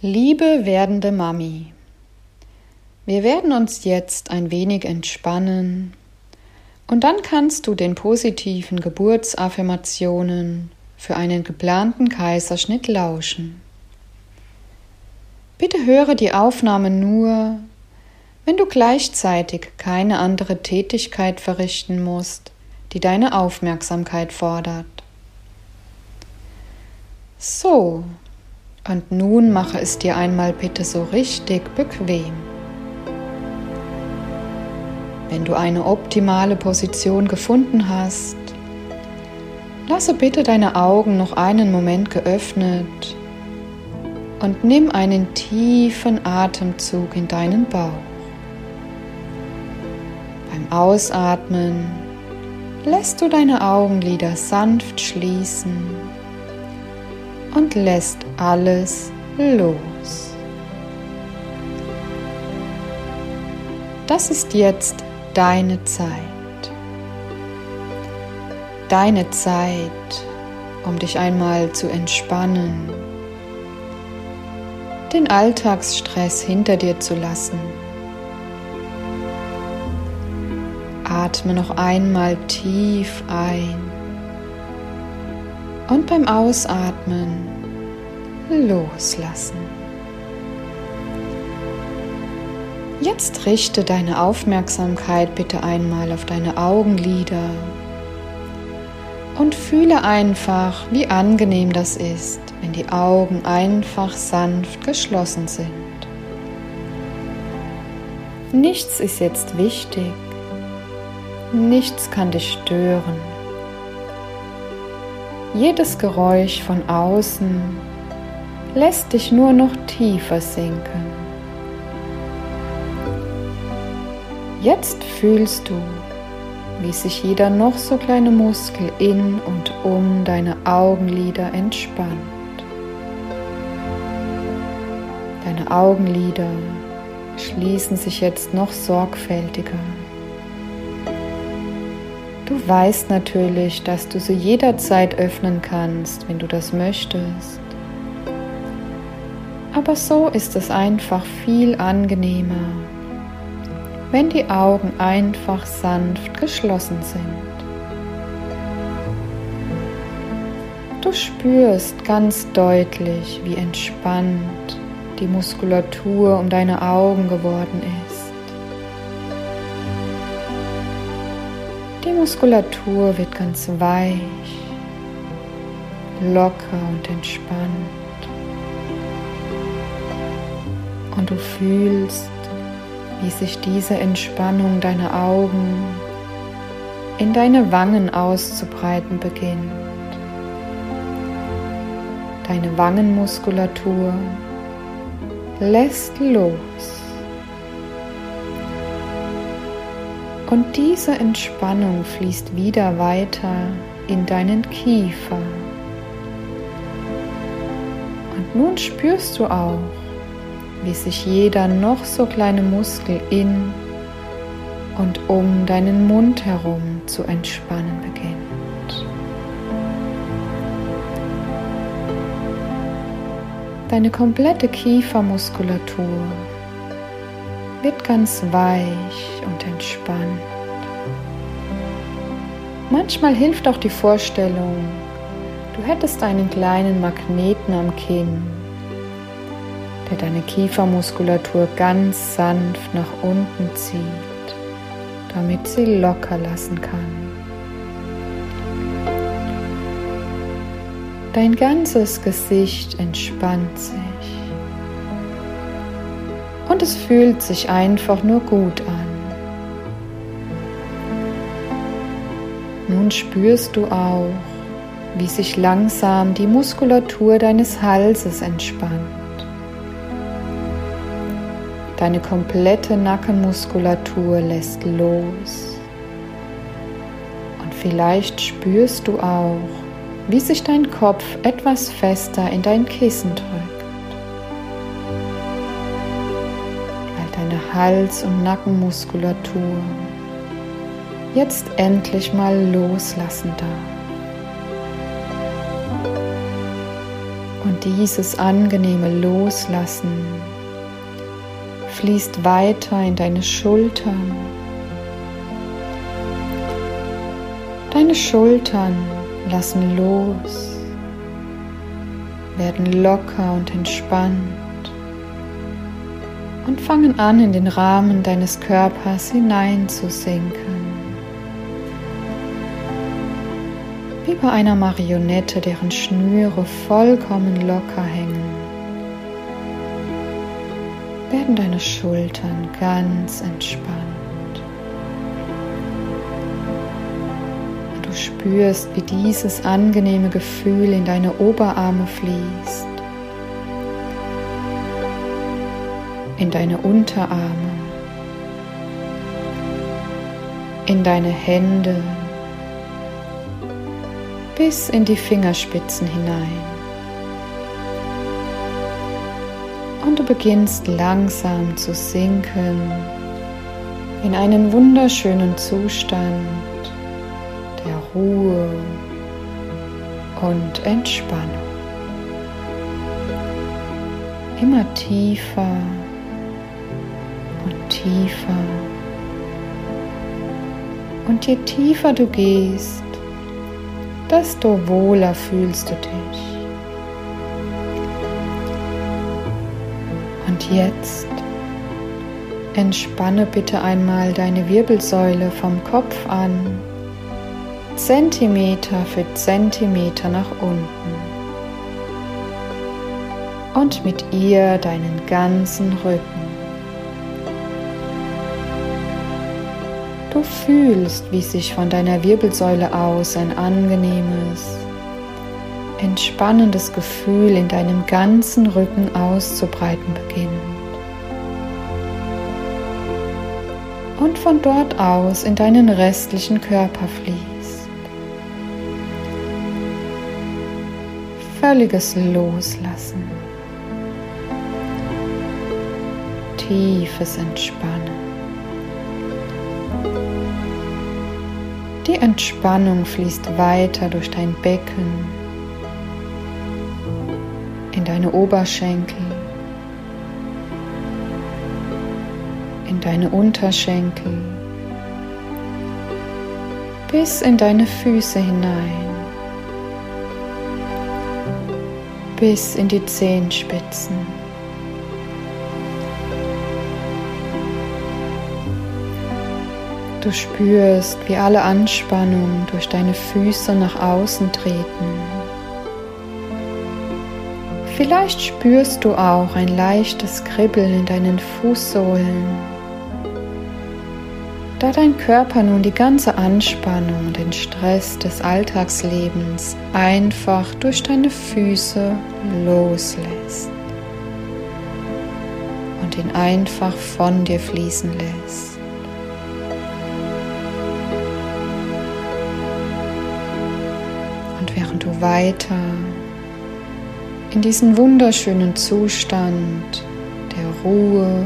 Liebe werdende Mami, wir werden uns jetzt ein wenig entspannen und dann kannst du den positiven Geburtsaffirmationen für einen geplanten Kaiserschnitt lauschen. Bitte höre die Aufnahme nur, wenn du gleichzeitig keine andere Tätigkeit verrichten musst, die deine Aufmerksamkeit fordert. So, und nun mache es dir einmal bitte so richtig bequem. Wenn du eine optimale Position gefunden hast, lasse bitte deine Augen noch einen Moment geöffnet und nimm einen tiefen Atemzug in deinen Bauch. Beim Ausatmen lässt du deine Augenlider sanft schließen und lässt alles los. Das ist jetzt deine Zeit. Deine Zeit, um dich einmal zu entspannen, den Alltagsstress hinter dir zu lassen. Atme noch einmal tief ein und beim Ausatmen loslassen. Jetzt richte deine Aufmerksamkeit bitte einmal auf deine Augenlider und fühle einfach, wie angenehm das ist, wenn die Augen einfach sanft geschlossen sind. Nichts ist jetzt wichtig, nichts kann dich stören. Jedes Geräusch von außen lässt dich nur noch tiefer sinken. Jetzt fühlst du, wie sich jeder noch so kleine Muskel in und um deine Augenlider entspannt. Deine Augenlider schließen sich jetzt noch sorgfältiger. Du weißt natürlich, dass du sie jederzeit öffnen kannst, wenn du das möchtest. Aber so ist es einfach viel angenehmer, wenn die Augen einfach sanft geschlossen sind. Du spürst ganz deutlich, wie entspannt die Muskulatur um deine Augen geworden ist. Die Muskulatur wird ganz weich, locker und entspannt. Und du fühlst, wie sich diese Entspannung deiner Augen in deine Wangen auszubreiten beginnt. Deine Wangenmuskulatur lässt los. Und diese Entspannung fließt wieder weiter in deinen Kiefer. Und nun spürst du auch, wie sich jeder noch so kleine Muskel in und um deinen Mund herum zu entspannen beginnt. Deine komplette Kiefermuskulatur wird ganz weich und entspannt. Manchmal hilft auch die Vorstellung, du hättest einen kleinen Magneten am Kinn, der deine Kiefermuskulatur ganz sanft nach unten zieht, damit sie locker lassen kann. Dein ganzes Gesicht entspannt sich und es fühlt sich einfach nur gut an. Nun spürst du auch, wie sich langsam die Muskulatur deines Halses entspannt. Deine komplette Nackenmuskulatur lässt los. Und vielleicht spürst du auch, wie sich dein Kopf etwas fester in dein Kissen drückt. Hals- und Nackenmuskulatur jetzt endlich mal loslassen darf. Und dieses angenehme Loslassen fließt weiter in deine Schultern. Deine Schultern lassen los, werden locker und entspannt und fangen an, in den Rahmen deines Körpers hineinzusinken. Wie bei einer Marionette, deren Schnüre vollkommen locker hängen werden deine Schultern ganz entspannt. Du spürst, wie dieses angenehme Gefühl in deine Oberarme fließt, in deine Unterarme, in deine Hände bis in die Fingerspitzen hinein. Und du beginnst langsam zu sinken in einen wunderschönen Zustand der Ruhe und Entspannung. Immer tiefer und tiefer. Und je tiefer du gehst, desto wohler fühlst du dich. Jetzt entspanne bitte einmal deine Wirbelsäule vom Kopf an, Zentimeter für Zentimeter nach unten. Und mit ihr deinen ganzen Rücken. Du fühlst, wie sich von deiner Wirbelsäule aus ein angenehmes, entspannendes Gefühl in deinem ganzen Rücken auszubreiten beginnt. Und von dort aus in deinen restlichen Körper fließt. Völliges Loslassen. Tiefes Entspannen. Die Entspannung fließt weiter durch dein Becken in deine Oberschenkel, in deine Unterschenkel, bis in deine Füße hinein, bis in die Zehenspitzen. Du spürst, wie alle Anspannung durch deine Füße nach außen treten. Vielleicht spürst du auch ein leichtes Kribbeln in deinen Fußsohlen. Da dein Körper nun die ganze Anspannung den Stress des Alltagslebens einfach durch deine Füße loslässt und ihn einfach von dir fließen lässt. Und während du weiter in diesen wunderschönen Zustand der Ruhe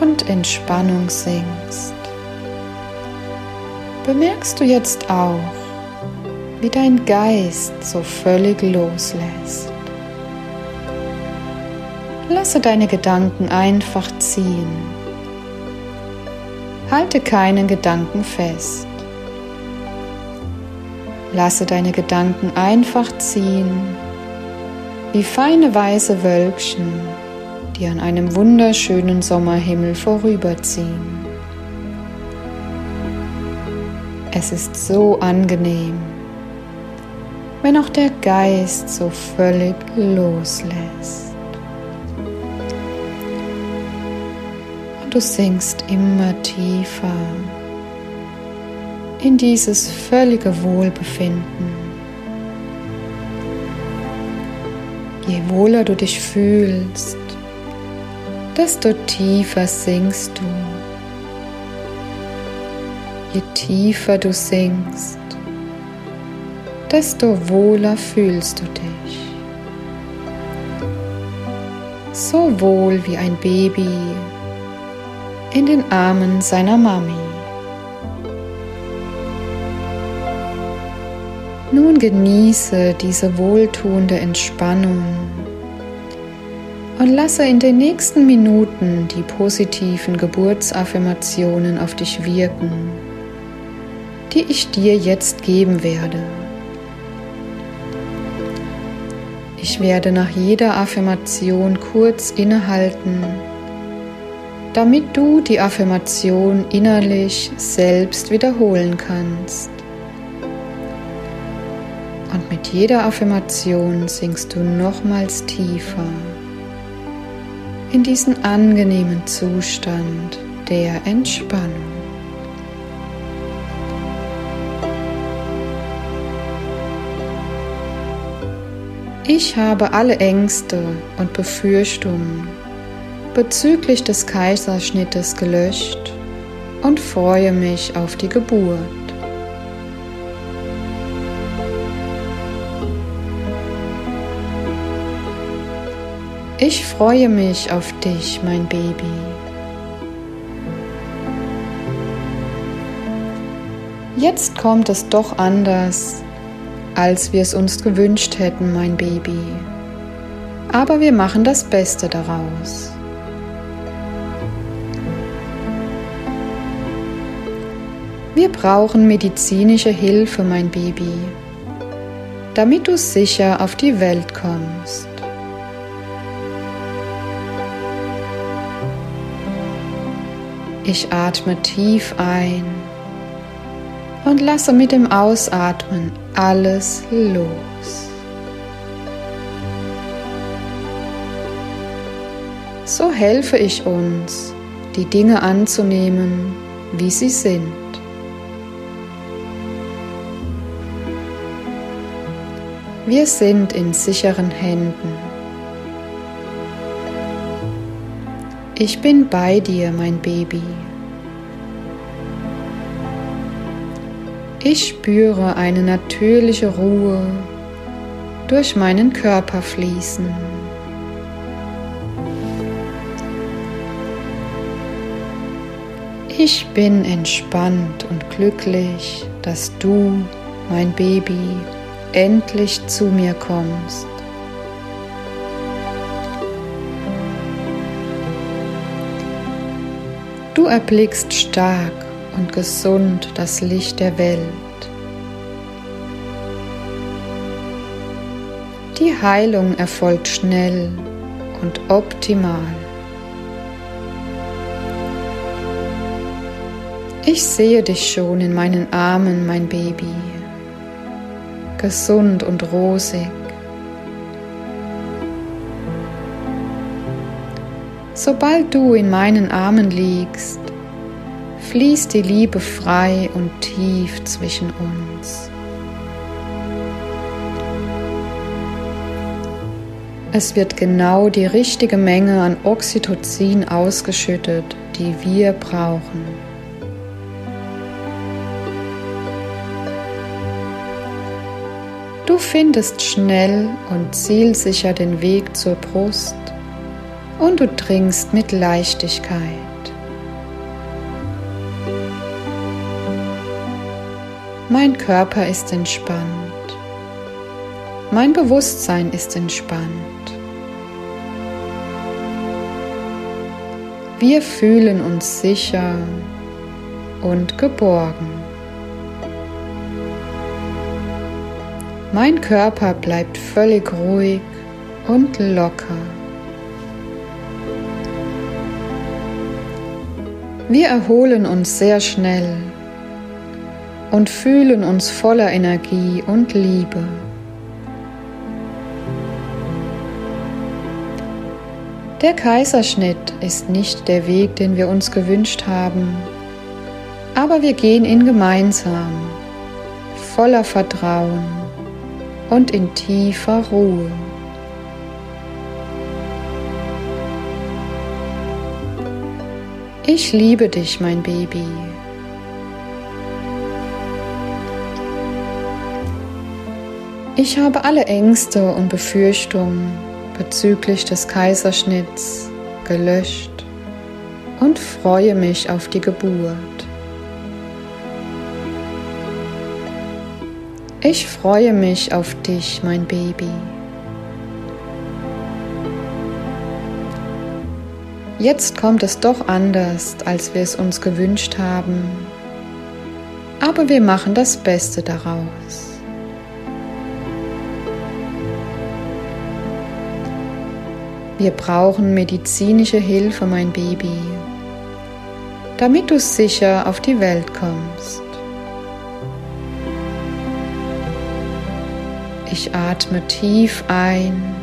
und Entspannung sinkst, bemerkst du jetzt auch, wie dein Geist so völlig loslässt. Lasse deine Gedanken einfach ziehen. Halte keinen Gedanken fest. Lasse deine Gedanken einfach ziehen wie feine weiße Wölkchen, die an einem wunderschönen Sommerhimmel vorüberziehen. Es ist so angenehm, wenn auch der Geist so völlig loslässt. Und du sinkst immer tiefer in dieses völlige Wohlbefinden. Je wohler du dich fühlst, desto tiefer sinkst du. Je tiefer du sinkst, desto wohler fühlst du dich. So wohl wie ein Baby in den Armen seiner Mami. Nun genieße diese wohltuende Entspannung und lasse in den nächsten Minuten die positiven Geburtsaffirmationen auf dich wirken, die ich dir jetzt geben werde. Ich werde nach jeder Affirmation kurz innehalten, damit du die Affirmation innerlich selbst wiederholen kannst. Und mit jeder Affirmation sinkst du nochmals tiefer in diesen angenehmen Zustand der Entspannung. Ich habe alle Ängste und Befürchtungen bezüglich des Kaiserschnittes gelöscht und freue mich auf die Geburt. Ich freue mich auf dich, mein Baby. Jetzt kommt es doch anders, als wir es uns gewünscht hätten, mein Baby. Aber wir machen das Beste daraus. Wir brauchen medizinische Hilfe, mein Baby, damit du sicher auf die Welt kommst. Ich atme tief ein und lasse mit dem Ausatmen alles los. So helfe ich uns, die Dinge anzunehmen, wie sie sind. Wir sind in sicheren Händen. Ich bin bei dir, mein Baby. Ich spüre eine natürliche Ruhe durch meinen Körper fließen. Ich bin entspannt und glücklich, dass du, mein Baby, endlich zu mir kommst. Du erblickst stark und gesund das Licht der Welt. Die Heilung erfolgt schnell und optimal. Ich sehe dich schon in meinen Armen, mein Baby, gesund und rosig. Sobald du in meinen Armen liegst, fließt die Liebe frei und tief zwischen uns. Es wird genau die richtige Menge an Oxytocin ausgeschüttet, die wir brauchen. Du findest schnell und zielsicher den Weg zur Brust und du trinkst mit Leichtigkeit. Mein Körper ist entspannt. Mein Bewusstsein ist entspannt. Wir fühlen uns sicher und geborgen. Mein Körper bleibt völlig ruhig und locker. Wir erholen uns sehr schnell und fühlen uns voller Energie und Liebe. Der Kaiserschnitt ist nicht der Weg, den wir uns gewünscht haben, aber wir gehen ihn gemeinsam, voller Vertrauen und in tiefer Ruhe. Ich liebe dich, mein Baby. Ich habe alle Ängste und Befürchtungen bezüglich des Kaiserschnitts gelöscht und freue mich auf die Geburt. Ich freue mich auf dich, mein Baby. Jetzt kommt es doch anders, als wir es uns gewünscht haben. Aber wir machen das Beste daraus. Wir brauchen medizinische Hilfe, mein Baby, damit du sicher auf die Welt kommst. Ich atme tief ein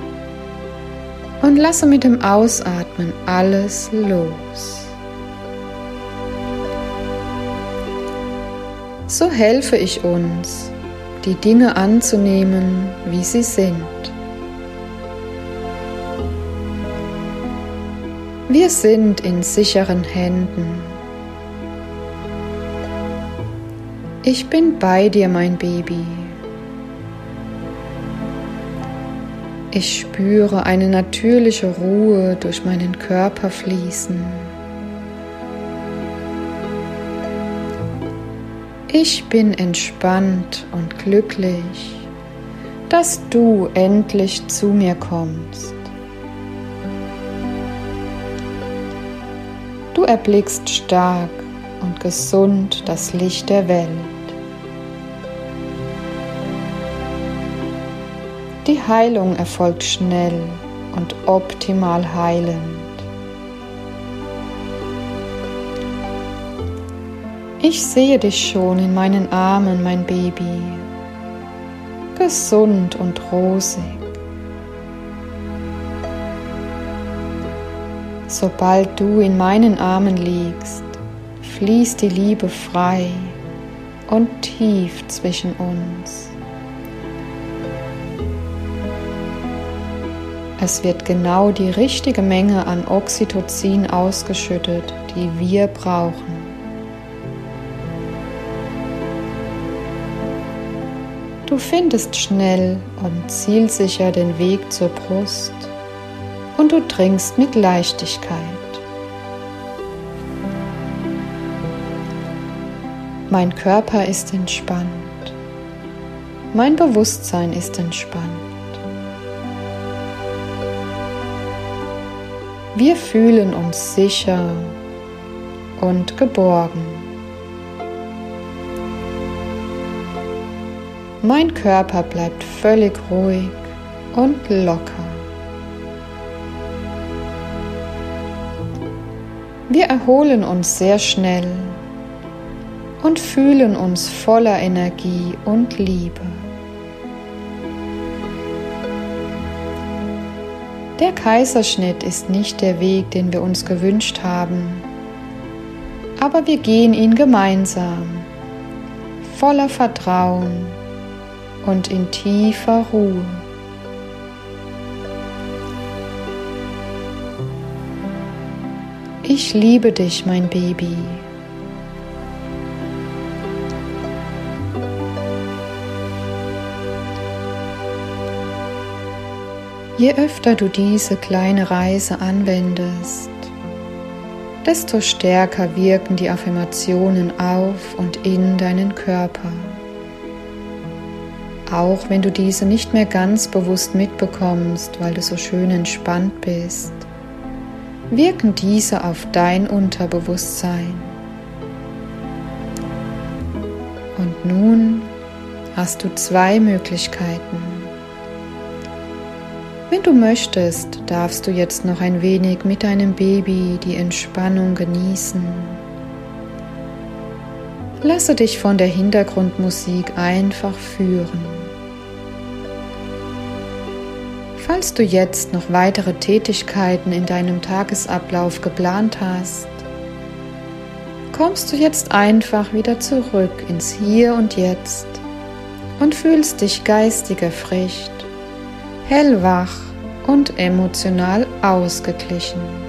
und lasse mit dem Ausatmen alles los. So helfe ich uns, die Dinge anzunehmen, wie sie sind. Wir sind in sicheren Händen. Ich bin bei dir, mein Baby. Ich spüre eine natürliche Ruhe durch meinen Körper fließen. Ich bin entspannt und glücklich, dass du endlich zu mir kommst. Du erblickst stark und gesund das Licht der Welt. Die Heilung erfolgt schnell und optimal heilend. Ich sehe dich schon in meinen Armen, mein Baby, gesund und rosig. Sobald du in meinen Armen liegst, fließt die Liebe frei und tief zwischen uns. Es wird genau die richtige Menge an Oxytocin ausgeschüttet, die wir brauchen. Du findest schnell und zielsicher den Weg zur Brust und du trinkst mit Leichtigkeit. Mein Körper ist entspannt. Mein Bewusstsein ist entspannt. Wir fühlen uns sicher und geborgen. Mein Körper bleibt völlig ruhig und locker. Wir erholen uns sehr schnell und fühlen uns voller Energie und Liebe. Der Kaiserschnitt ist nicht der Weg, den wir uns gewünscht haben, aber wir gehen ihn gemeinsam, voller Vertrauen und in tiefer Ruhe. Ich liebe dich, mein Baby. Je öfter du diese kleine Reise anwendest, desto stärker wirken die Affirmationen auf und in deinen Körper. Auch wenn du diese nicht mehr ganz bewusst mitbekommst, weil du so schön entspannt bist, wirken diese auf dein Unterbewusstsein. Und nun hast du zwei Möglichkeiten. Wenn du möchtest, darfst du jetzt noch ein wenig mit deinem Baby die Entspannung genießen. Lasse dich von der Hintergrundmusik einfach führen. Falls du jetzt noch weitere Tätigkeiten in deinem Tagesablauf geplant hast, kommst du jetzt einfach wieder zurück ins Hier und Jetzt und fühlst dich geistig erfrischt hellwach und emotional ausgeglichen.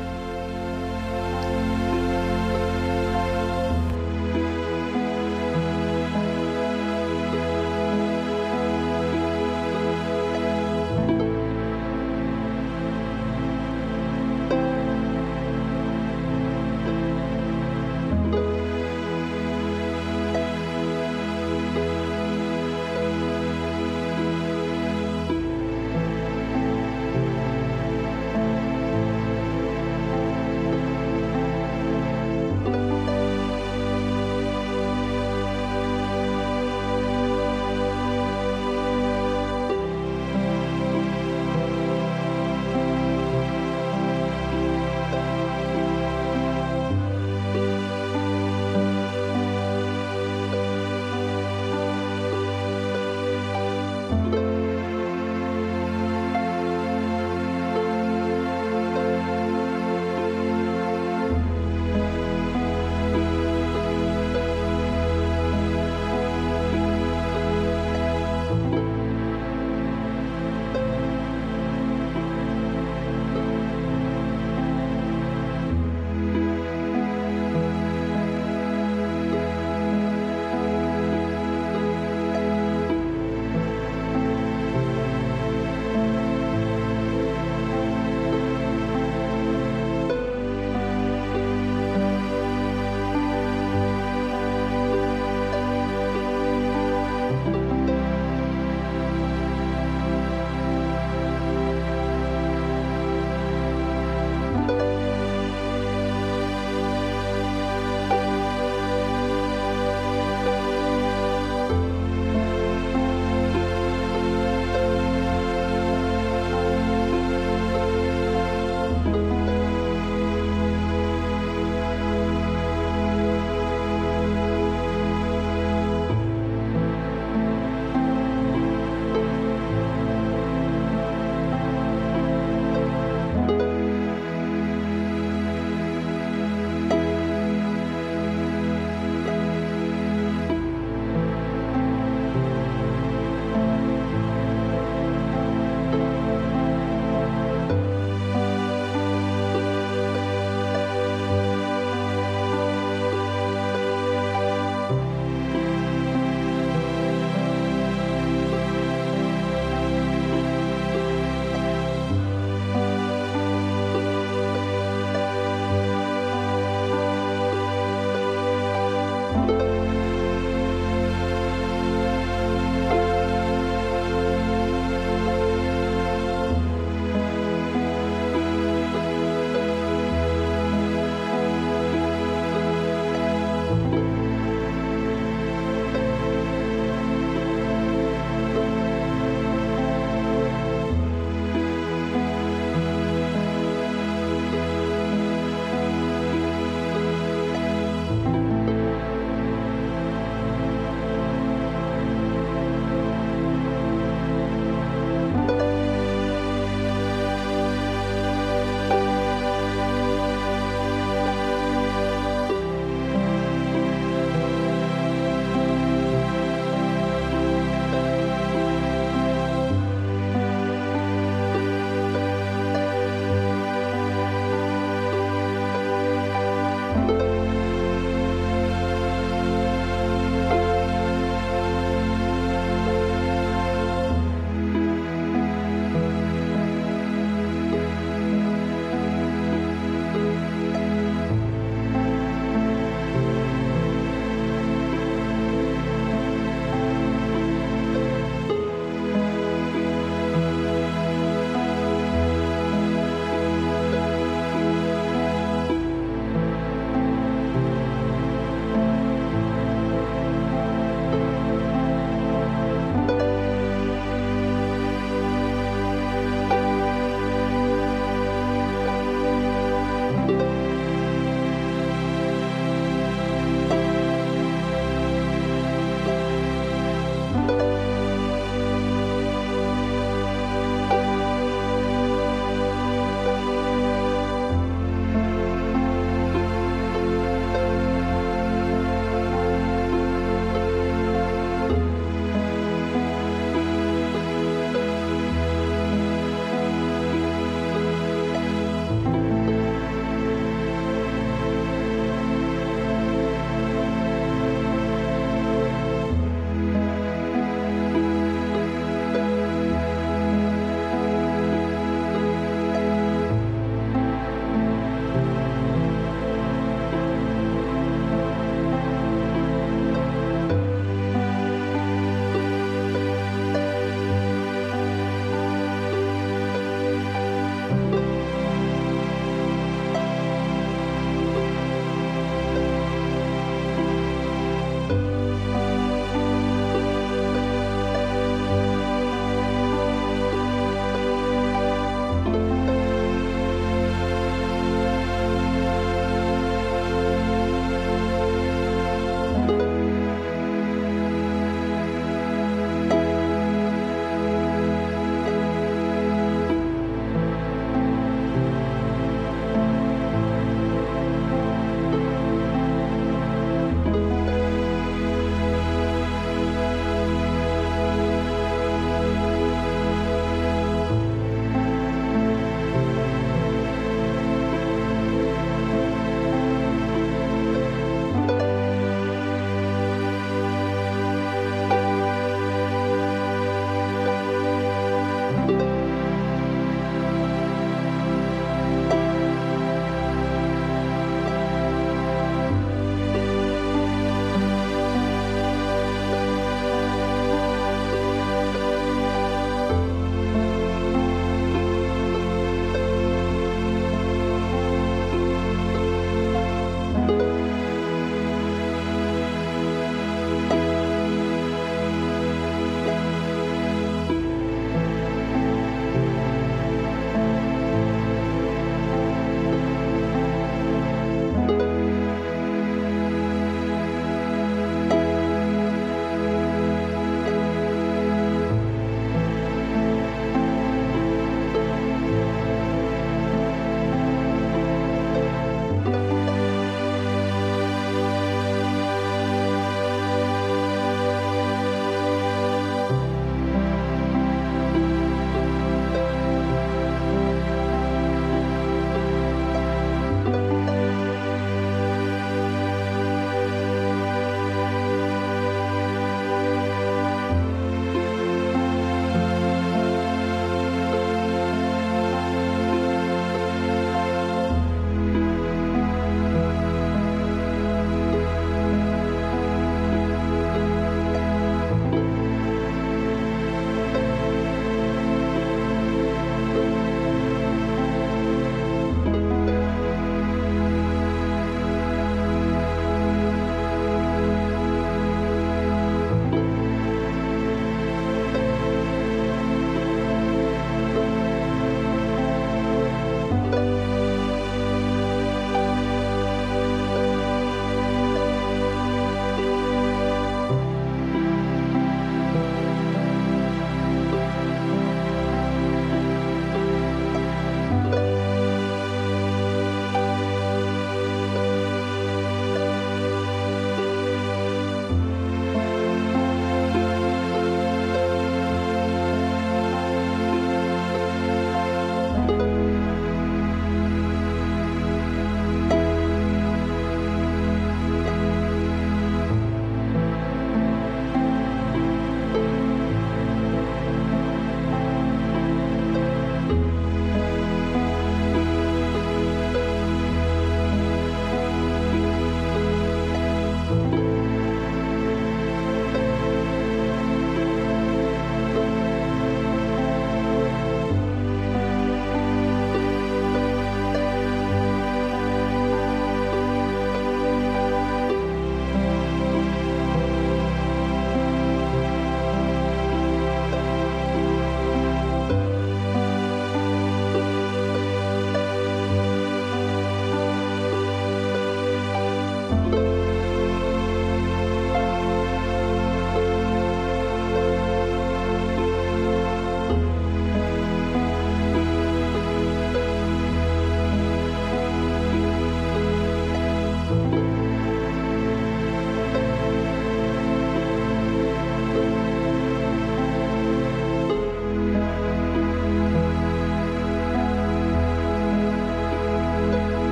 Música